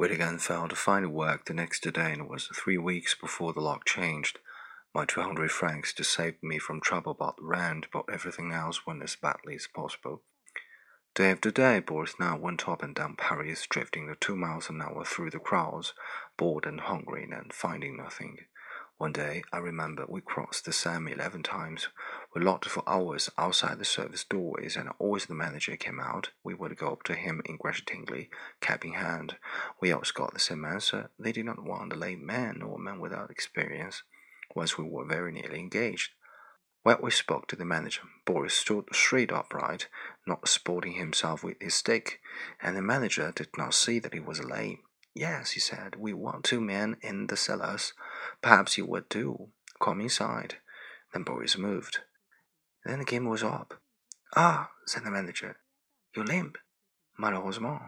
Whittingham failed to find work the next day, and it was three weeks before the lock changed. My two hundred francs to save me from trouble about the rent, but everything else went as badly as possible. Day after day, Boris now went up and down Paris, drifting the two miles an hour through the crowds, bored and hungry, and finding nothing. One day, I remember, we crossed the Seine eleven times. We locked for hours outside the service doorways, and always the manager came out. We would go up to him ingratiatingly, cap in hand. We always got the same answer. They did not want a lame man or a man without experience. Once we were very nearly engaged. When we spoke to the manager, Boris stood straight upright, not supporting himself with his stick, and the manager did not see that he was lame. Yes, he said, we want two men in the cellars. Perhaps you would do. Come inside. Then Boris moved. Then the game was up. Ah, said the manager, you limp. Malheureusement.